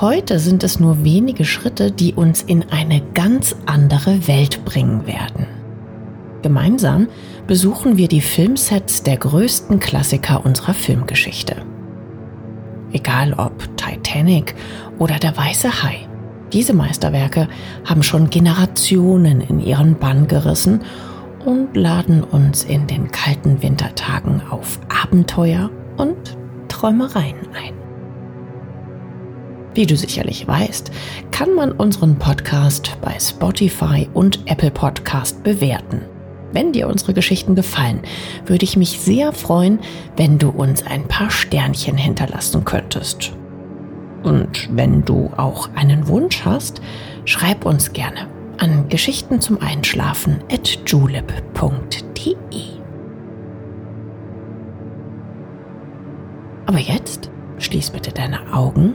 Heute sind es nur wenige Schritte, die uns in eine ganz andere Welt bringen werden. Gemeinsam besuchen wir die Filmsets der größten Klassiker unserer Filmgeschichte. Egal ob Titanic oder Der Weiße Hai, diese Meisterwerke haben schon Generationen in ihren Bann gerissen und laden uns in den kalten Wintertagen auf Abenteuer und Träumereien ein. Wie du sicherlich weißt, kann man unseren Podcast bei Spotify und Apple Podcast bewerten. Wenn dir unsere Geschichten gefallen, würde ich mich sehr freuen, wenn du uns ein paar Sternchen hinterlassen könntest. Und wenn du auch einen Wunsch hast, schreib uns gerne an Geschichten zum Einschlafen at julep.de. Aber jetzt schließ bitte deine Augen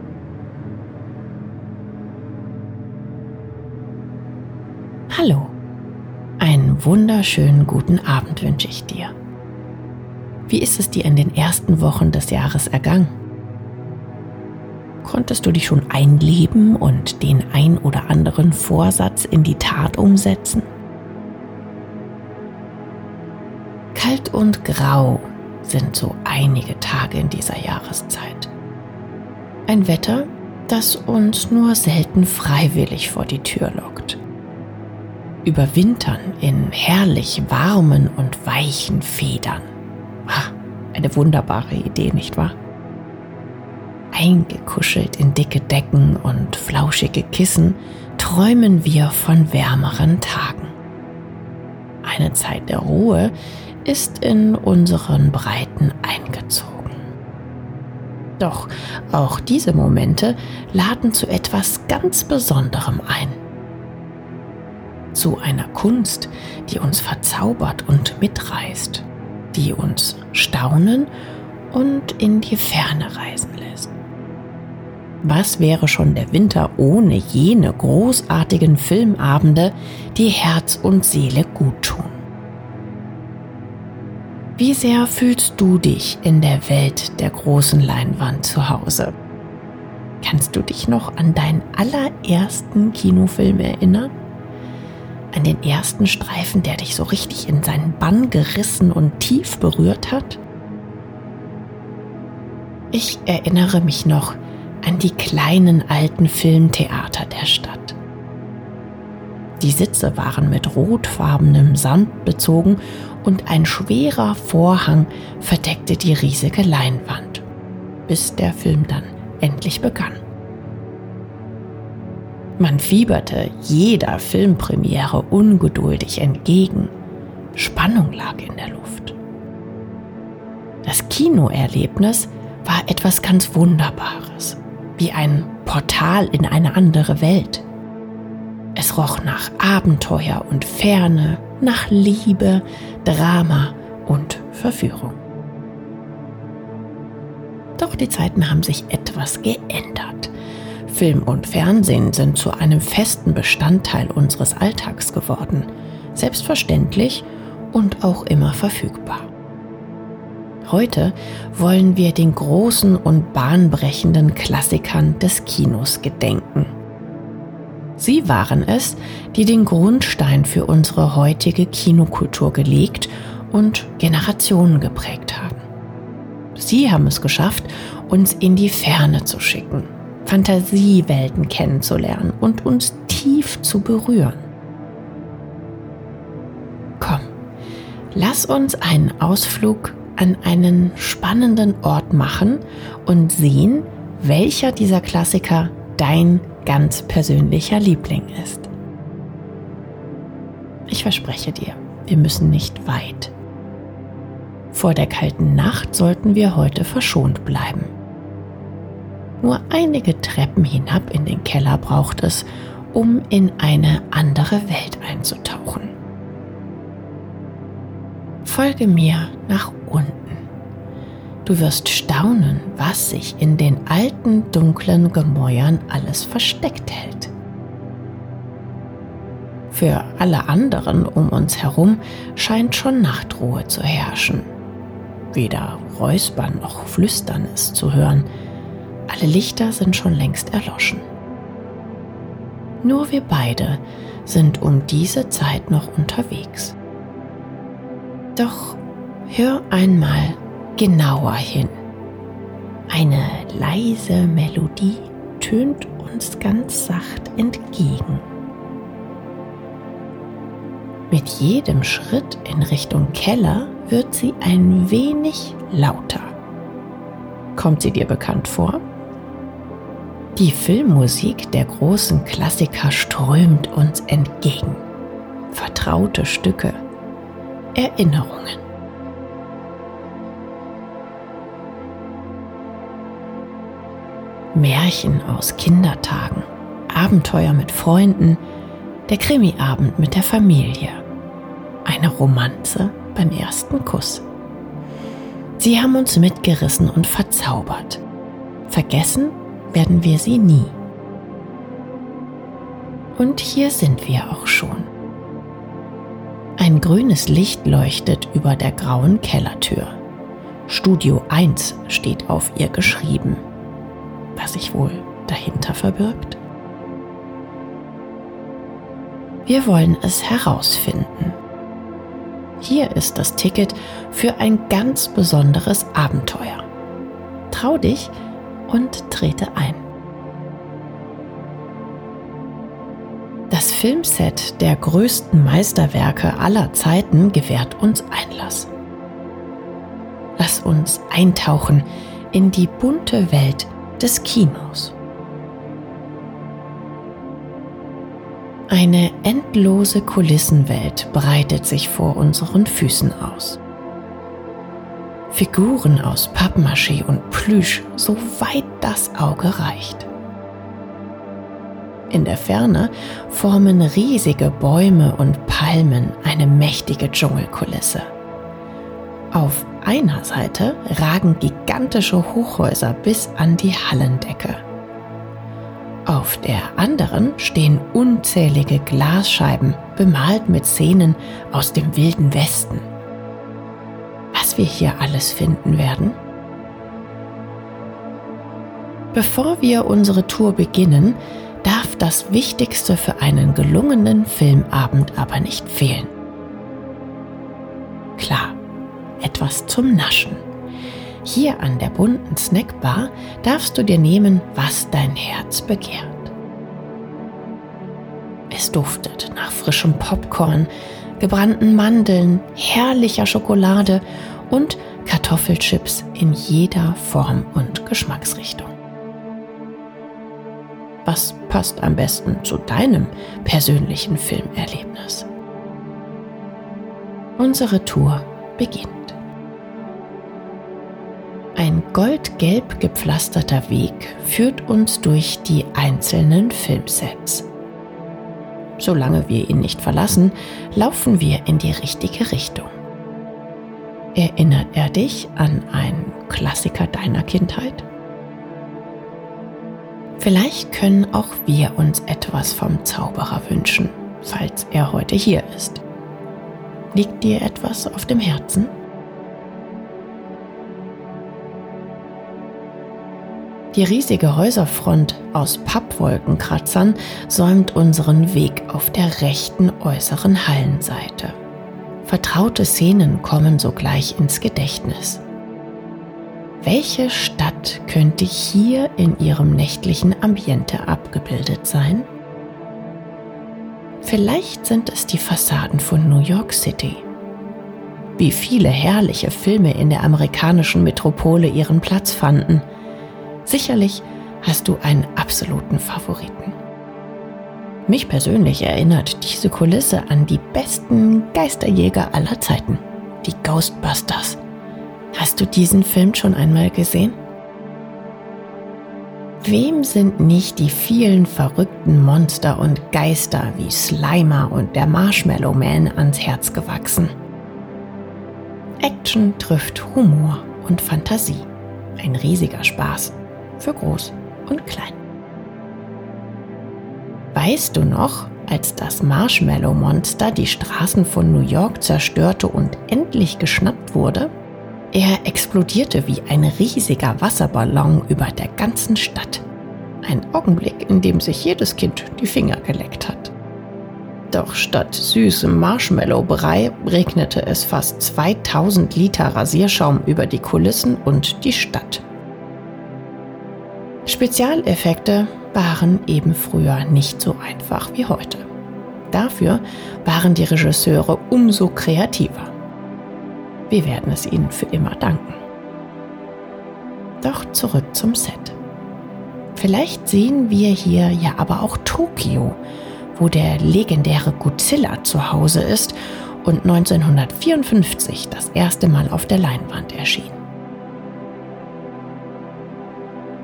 Hallo, einen wunderschönen guten Abend wünsche ich dir. Wie ist es dir in den ersten Wochen des Jahres ergangen? Konntest du dich schon einleben und den ein oder anderen Vorsatz in die Tat umsetzen? Kalt und grau sind so einige Tage in dieser Jahreszeit. Ein Wetter, das uns nur selten freiwillig vor die Tür lockt überwintern in herrlich warmen und weichen Federn. Eine wunderbare Idee, nicht wahr? Eingekuschelt in dicke Decken und flauschige Kissen träumen wir von wärmeren Tagen. Eine Zeit der Ruhe ist in unseren Breiten eingezogen. Doch auch diese Momente laden zu etwas ganz Besonderem ein zu einer Kunst, die uns verzaubert und mitreißt, die uns staunen und in die Ferne reisen lässt. Was wäre schon der Winter ohne jene großartigen Filmabende, die Herz und Seele gut tun? Wie sehr fühlst du dich in der Welt der großen Leinwand zu Hause? Kannst du dich noch an deinen allerersten Kinofilm erinnern? An den ersten Streifen, der dich so richtig in seinen Bann gerissen und tief berührt hat? Ich erinnere mich noch an die kleinen alten Filmtheater der Stadt. Die Sitze waren mit rotfarbenem Samt bezogen und ein schwerer Vorhang verdeckte die riesige Leinwand, bis der Film dann endlich begann. Man fieberte jeder Filmpremiere ungeduldig entgegen. Spannung lag in der Luft. Das Kinoerlebnis war etwas ganz Wunderbares, wie ein Portal in eine andere Welt. Es roch nach Abenteuer und Ferne, nach Liebe, Drama und Verführung. Doch die Zeiten haben sich etwas geändert. Film und Fernsehen sind zu einem festen Bestandteil unseres Alltags geworden, selbstverständlich und auch immer verfügbar. Heute wollen wir den großen und bahnbrechenden Klassikern des Kinos gedenken. Sie waren es, die den Grundstein für unsere heutige Kinokultur gelegt und Generationen geprägt haben. Sie haben es geschafft, uns in die Ferne zu schicken Fantasiewelten kennenzulernen und uns tief zu berühren. Komm, lass uns einen Ausflug an einen spannenden Ort machen und sehen, welcher dieser Klassiker dein ganz persönlicher Liebling ist. Ich verspreche dir, wir müssen nicht weit. Vor der kalten Nacht sollten wir heute verschont bleiben. Nur einige Treppen hinab in den Keller braucht es, um in eine andere Welt einzutauchen. Folge mir nach unten. Du wirst staunen, was sich in den alten dunklen Gemäuern alles versteckt hält. Für alle anderen um uns herum scheint schon Nachtruhe zu herrschen. Weder Räuspern noch Flüstern ist zu hören. Alle Lichter sind schon längst erloschen. Nur wir beide sind um diese Zeit noch unterwegs. Doch hör einmal genauer hin. Eine leise Melodie tönt uns ganz sacht entgegen. Mit jedem Schritt in Richtung Keller wird sie ein wenig lauter. Kommt sie dir bekannt vor? Die Filmmusik der großen Klassiker strömt uns entgegen. Vertraute Stücke, Erinnerungen. Märchen aus Kindertagen, Abenteuer mit Freunden, der Krimiabend mit der Familie eine Romanze beim ersten Kuss. Sie haben uns mitgerissen und verzaubert. Vergessen werden wir sie nie. Und hier sind wir auch schon. Ein grünes Licht leuchtet über der grauen Kellertür. Studio 1 steht auf ihr geschrieben. Was sich wohl dahinter verbirgt? Wir wollen es herausfinden. Hier ist das Ticket für ein ganz besonderes Abenteuer. Trau dich und trete ein. Das Filmset der größten Meisterwerke aller Zeiten gewährt uns Einlass. Lass uns eintauchen in die bunte Welt des Kinos. Eine endlose Kulissenwelt breitet sich vor unseren Füßen aus. Figuren aus Pappmaché und Plüsch, so weit das Auge reicht. In der Ferne formen riesige Bäume und Palmen eine mächtige Dschungelkulisse. Auf einer Seite ragen gigantische Hochhäuser bis an die Hallendecke. Auf der anderen stehen unzählige Glasscheiben, bemalt mit Szenen aus dem wilden Westen. Was wir hier alles finden werden? Bevor wir unsere Tour beginnen, darf das Wichtigste für einen gelungenen Filmabend aber nicht fehlen. Klar, etwas zum Naschen. Hier an der bunten Snackbar darfst du dir nehmen, was dein Herz begehrt. Es duftet nach frischem Popcorn, gebrannten Mandeln, herrlicher Schokolade und Kartoffelchips in jeder Form und Geschmacksrichtung. Was passt am besten zu deinem persönlichen Filmerlebnis? Unsere Tour beginnt. Ein goldgelb gepflasterter Weg führt uns durch die einzelnen Filmsets. Solange wir ihn nicht verlassen, laufen wir in die richtige Richtung. Erinnert er dich an einen Klassiker deiner Kindheit? Vielleicht können auch wir uns etwas vom Zauberer wünschen, falls er heute hier ist. Liegt dir etwas auf dem Herzen? Die riesige Häuserfront aus Pappwolkenkratzern säumt unseren Weg auf der rechten äußeren Hallenseite. Vertraute Szenen kommen sogleich ins Gedächtnis. Welche Stadt könnte hier in ihrem nächtlichen Ambiente abgebildet sein? Vielleicht sind es die Fassaden von New York City. Wie viele herrliche Filme in der amerikanischen Metropole ihren Platz fanden. Sicherlich hast du einen absoluten Favoriten. Mich persönlich erinnert diese Kulisse an die besten Geisterjäger aller Zeiten, die Ghostbusters. Hast du diesen Film schon einmal gesehen? Wem sind nicht die vielen verrückten Monster und Geister wie Slimer und der Marshmallow Man ans Herz gewachsen? Action trifft Humor und Fantasie. Ein riesiger Spaß für groß und klein. Weißt du noch, als das Marshmallow Monster die Straßen von New York zerstörte und endlich geschnappt wurde? Er explodierte wie ein riesiger Wasserballon über der ganzen Stadt. Ein Augenblick, in dem sich jedes Kind die Finger geleckt hat. Doch statt süßem Marshmallow-Brei regnete es fast 2000 Liter Rasierschaum über die Kulissen und die Stadt. Spezialeffekte waren eben früher nicht so einfach wie heute. Dafür waren die Regisseure umso kreativer. Wir werden es ihnen für immer danken. Doch zurück zum Set. Vielleicht sehen wir hier ja aber auch Tokio, wo der legendäre Godzilla zu Hause ist und 1954 das erste Mal auf der Leinwand erschien.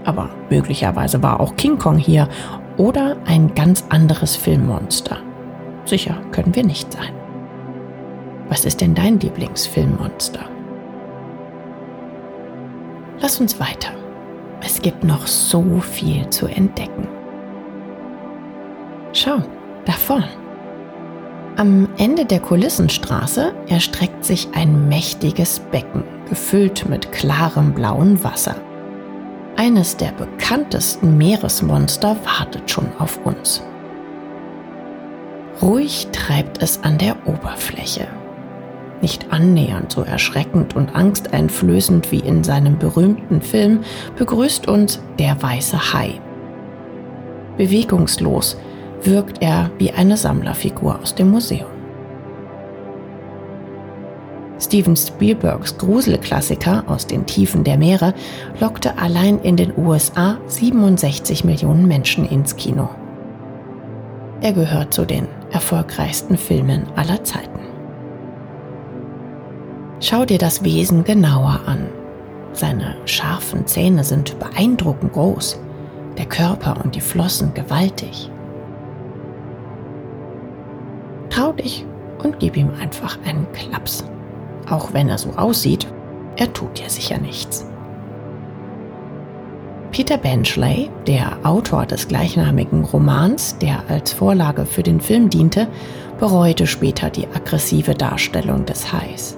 Aber möglicherweise war auch King Kong hier oder ein ganz anderes Filmmonster. Sicher können wir nicht sein. Was ist denn dein Lieblingsfilmmonster? Lass uns weiter. Es gibt noch so viel zu entdecken. Schau, da vorn. Am Ende der Kulissenstraße erstreckt sich ein mächtiges Becken, gefüllt mit klarem blauen Wasser. Eines der bekanntesten Meeresmonster wartet schon auf uns. Ruhig treibt es an der Oberfläche, nicht annähernd so erschreckend und angsteinflößend wie in seinem berühmten Film begrüßt uns der weiße Hai. Bewegungslos wirkt er wie eine Sammlerfigur aus dem Museum. Steven Spielbergs Gruselklassiker aus den Tiefen der Meere lockte allein in den USA 67 Millionen Menschen ins Kino. Er gehört zu den erfolgreichsten Filmen aller Zeiten. Schau dir das Wesen genauer an. Seine scharfen Zähne sind beeindruckend groß, der Körper und die Flossen gewaltig. Trau dich und gib ihm einfach einen Klaps. Auch wenn er so aussieht, er tut dir sicher nichts. Peter Benchley, der Autor des gleichnamigen Romans, der als Vorlage für den Film diente, bereute später die aggressive Darstellung des Hais.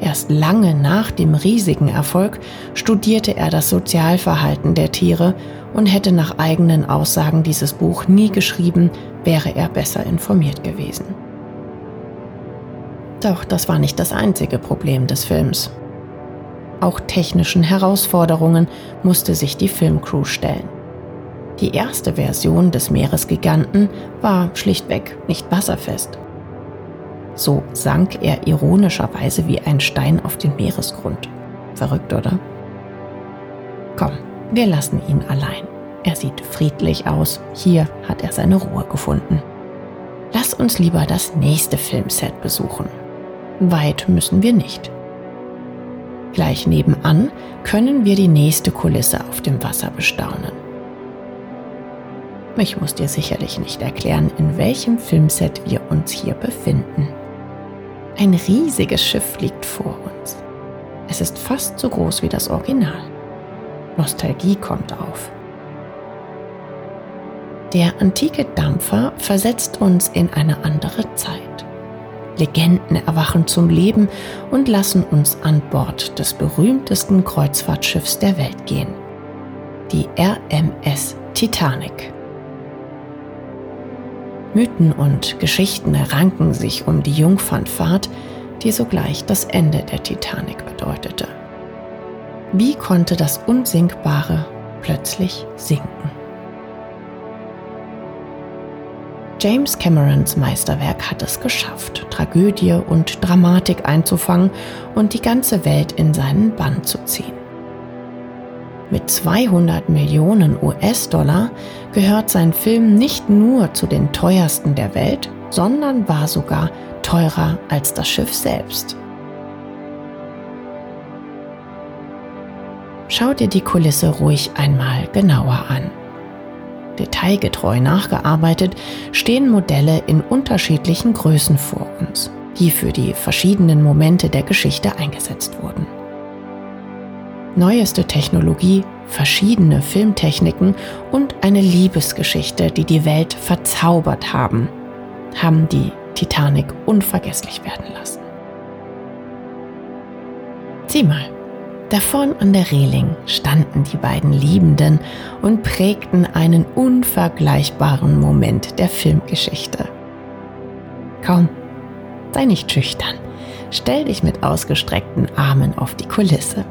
Erst lange nach dem riesigen Erfolg studierte er das Sozialverhalten der Tiere und hätte nach eigenen Aussagen dieses Buch nie geschrieben, wäre er besser informiert gewesen. Doch das war nicht das einzige Problem des Films. Auch technischen Herausforderungen musste sich die Filmcrew stellen. Die erste Version des Meeresgiganten war schlichtweg nicht wasserfest. So sank er ironischerweise wie ein Stein auf den Meeresgrund. Verrückt, oder? Komm, wir lassen ihn allein. Er sieht friedlich aus. Hier hat er seine Ruhe gefunden. Lass uns lieber das nächste Filmset besuchen. Weit müssen wir nicht. Gleich nebenan können wir die nächste Kulisse auf dem Wasser bestaunen. Ich muss dir sicherlich nicht erklären, in welchem Filmset wir uns hier befinden. Ein riesiges Schiff liegt vor uns. Es ist fast so groß wie das Original. Nostalgie kommt auf. Der antike Dampfer versetzt uns in eine andere Zeit. Legenden erwachen zum Leben und lassen uns an Bord des berühmtesten Kreuzfahrtschiffs der Welt gehen. Die RMS Titanic. Mythen und Geschichten ranken sich um die Jungfernfahrt, die sogleich das Ende der Titanic bedeutete. Wie konnte das Unsinkbare plötzlich sinken? James Camerons Meisterwerk hat es geschafft, Tragödie und Dramatik einzufangen und die ganze Welt in seinen Bann zu ziehen. Mit 200 Millionen US-Dollar gehört sein Film nicht nur zu den teuersten der Welt, sondern war sogar teurer als das Schiff selbst. Schau dir die Kulisse ruhig einmal genauer an. Detailgetreu nachgearbeitet stehen Modelle in unterschiedlichen Größen vor uns, die für die verschiedenen Momente der Geschichte eingesetzt wurden. Neueste Technologie, verschiedene Filmtechniken und eine Liebesgeschichte, die die Welt verzaubert haben, haben die Titanic unvergesslich werden lassen. Sieh mal, da vorn an der Reling standen die beiden Liebenden und prägten einen unvergleichbaren Moment der Filmgeschichte. Komm, sei nicht schüchtern. Stell dich mit ausgestreckten Armen auf die Kulisse.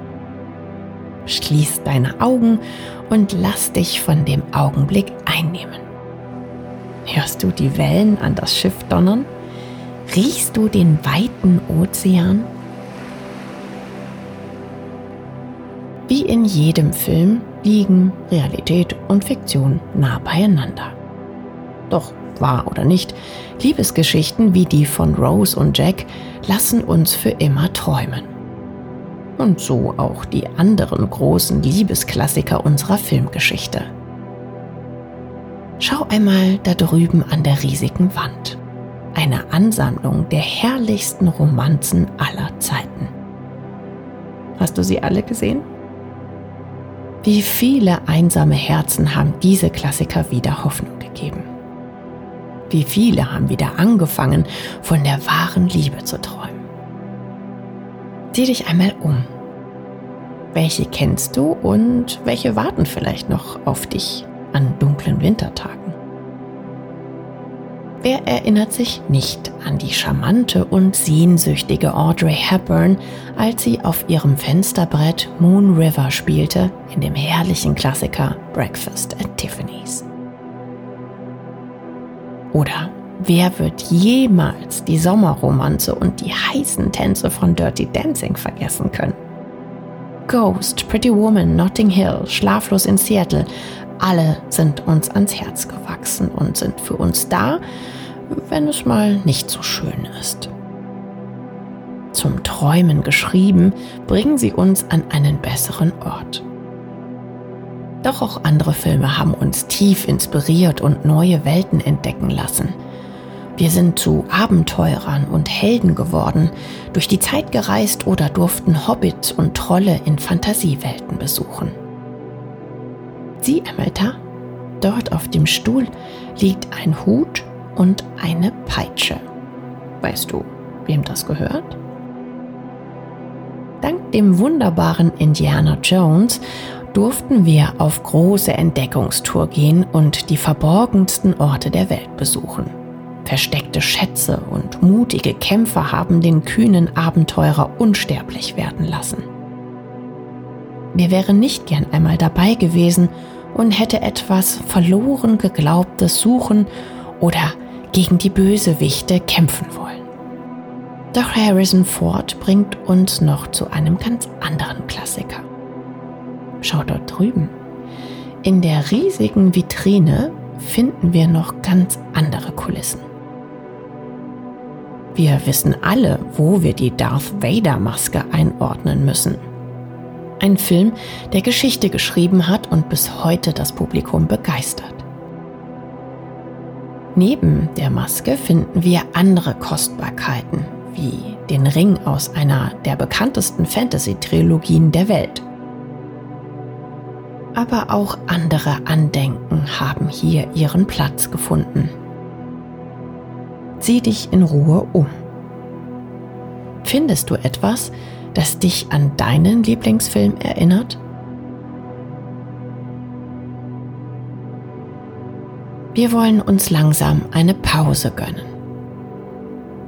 Schließ deine Augen und lass dich von dem Augenblick einnehmen. Hörst du die Wellen an das Schiff donnern? Riechst du den weiten Ozean? Wie in jedem Film liegen Realität und Fiktion nah beieinander. Doch wahr oder nicht, Liebesgeschichten wie die von Rose und Jack lassen uns für immer träumen. Und so auch die anderen großen Liebesklassiker unserer Filmgeschichte. Schau einmal da drüben an der riesigen Wand. Eine Ansammlung der herrlichsten Romanzen aller Zeiten. Hast du sie alle gesehen? Wie viele einsame Herzen haben diese Klassiker wieder Hoffnung gegeben? Wie viele haben wieder angefangen, von der wahren Liebe zu träumen? Sieh dich einmal um. Welche kennst du und welche warten vielleicht noch auf dich an dunklen Wintertagen? Wer erinnert sich nicht an die charmante und sehnsüchtige Audrey Hepburn, als sie auf ihrem Fensterbrett Moon River spielte in dem herrlichen Klassiker Breakfast at Tiffany's? Oder wer wird jemals die Sommerromanze und die heißen Tänze von Dirty Dancing vergessen können? Ghost, Pretty Woman, Notting Hill, Schlaflos in Seattle, alle sind uns ans Herz gewachsen und sind für uns da, wenn es mal nicht so schön ist. Zum Träumen geschrieben, bringen sie uns an einen besseren Ort. Doch auch andere Filme haben uns tief inspiriert und neue Welten entdecken lassen. Wir sind zu Abenteurern und Helden geworden, durch die Zeit gereist oder durften Hobbits und Trolle in Fantasiewelten besuchen. Einmal da, dort auf dem Stuhl liegt ein Hut und eine Peitsche. Weißt du, wem das gehört? Dank dem wunderbaren Indiana Jones durften wir auf große Entdeckungstour gehen und die verborgensten Orte der Welt besuchen. Versteckte Schätze und mutige Kämpfer haben den kühnen Abenteurer unsterblich werden lassen. Wir wären nicht gern einmal dabei gewesen und hätte etwas verloren geglaubtes suchen oder gegen die Bösewichte kämpfen wollen. Doch Harrison Ford bringt uns noch zu einem ganz anderen Klassiker. Schau dort drüben. In der riesigen Vitrine finden wir noch ganz andere Kulissen. Wir wissen alle, wo wir die Darth Vader-Maske einordnen müssen. Ein Film, der Geschichte geschrieben hat und bis heute das Publikum begeistert. Neben der Maske finden wir andere Kostbarkeiten, wie den Ring aus einer der bekanntesten Fantasy-Trilogien der Welt. Aber auch andere Andenken haben hier ihren Platz gefunden. Sieh dich in Ruhe um. Findest du etwas, das dich an deinen Lieblingsfilm erinnert? Wir wollen uns langsam eine Pause gönnen.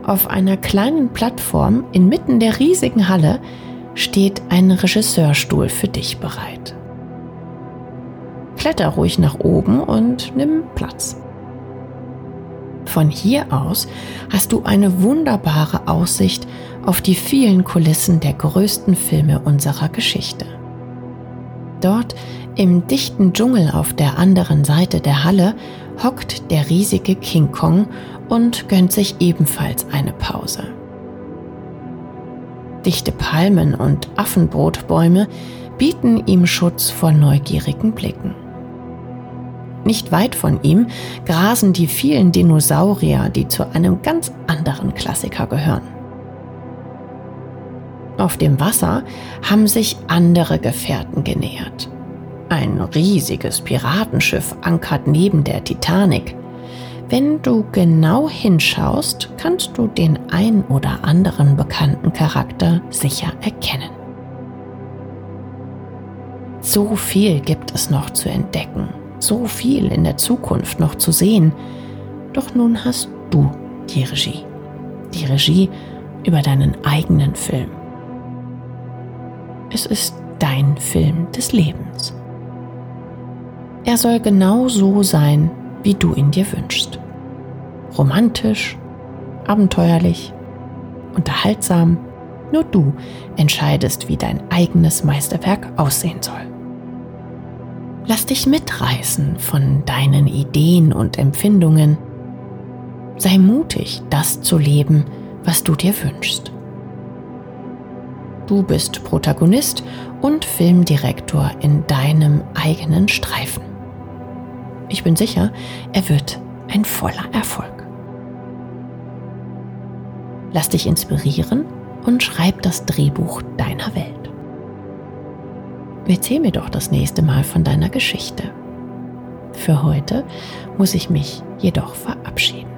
Auf einer kleinen Plattform inmitten der riesigen Halle steht ein Regisseurstuhl für dich bereit. Kletter ruhig nach oben und nimm Platz. Von hier aus hast du eine wunderbare Aussicht auf die vielen Kulissen der größten Filme unserer Geschichte. Dort im dichten Dschungel auf der anderen Seite der Halle hockt der riesige King Kong und gönnt sich ebenfalls eine Pause. Dichte Palmen und Affenbrotbäume bieten ihm Schutz vor neugierigen Blicken. Nicht weit von ihm grasen die vielen Dinosaurier, die zu einem ganz anderen Klassiker gehören. Auf dem Wasser haben sich andere Gefährten genähert. Ein riesiges Piratenschiff ankert neben der Titanic. Wenn du genau hinschaust, kannst du den ein oder anderen bekannten Charakter sicher erkennen. So viel gibt es noch zu entdecken so viel in der Zukunft noch zu sehen. Doch nun hast du die Regie. Die Regie über deinen eigenen Film. Es ist dein Film des Lebens. Er soll genau so sein, wie du ihn dir wünschst. Romantisch, abenteuerlich, unterhaltsam. Nur du entscheidest, wie dein eigenes Meisterwerk aussehen soll. Lass dich mitreißen von deinen Ideen und Empfindungen. Sei mutig, das zu leben, was du dir wünschst. Du bist Protagonist und Filmdirektor in deinem eigenen Streifen. Ich bin sicher, er wird ein voller Erfolg. Lass dich inspirieren und schreib das Drehbuch deiner Welt. Erzähl mir doch das nächste Mal von deiner Geschichte. Für heute muss ich mich jedoch verabschieden.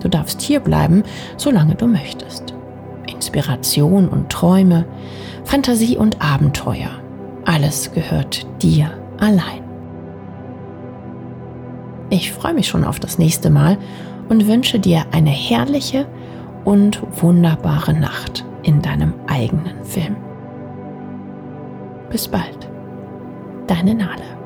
Du darfst hier bleiben, solange du möchtest. Inspiration und Träume, Fantasie und Abenteuer, alles gehört dir allein. Ich freue mich schon auf das nächste Mal und wünsche dir eine herrliche und wunderbare Nacht in deinem eigenen Film. Bis bald. Deine schön.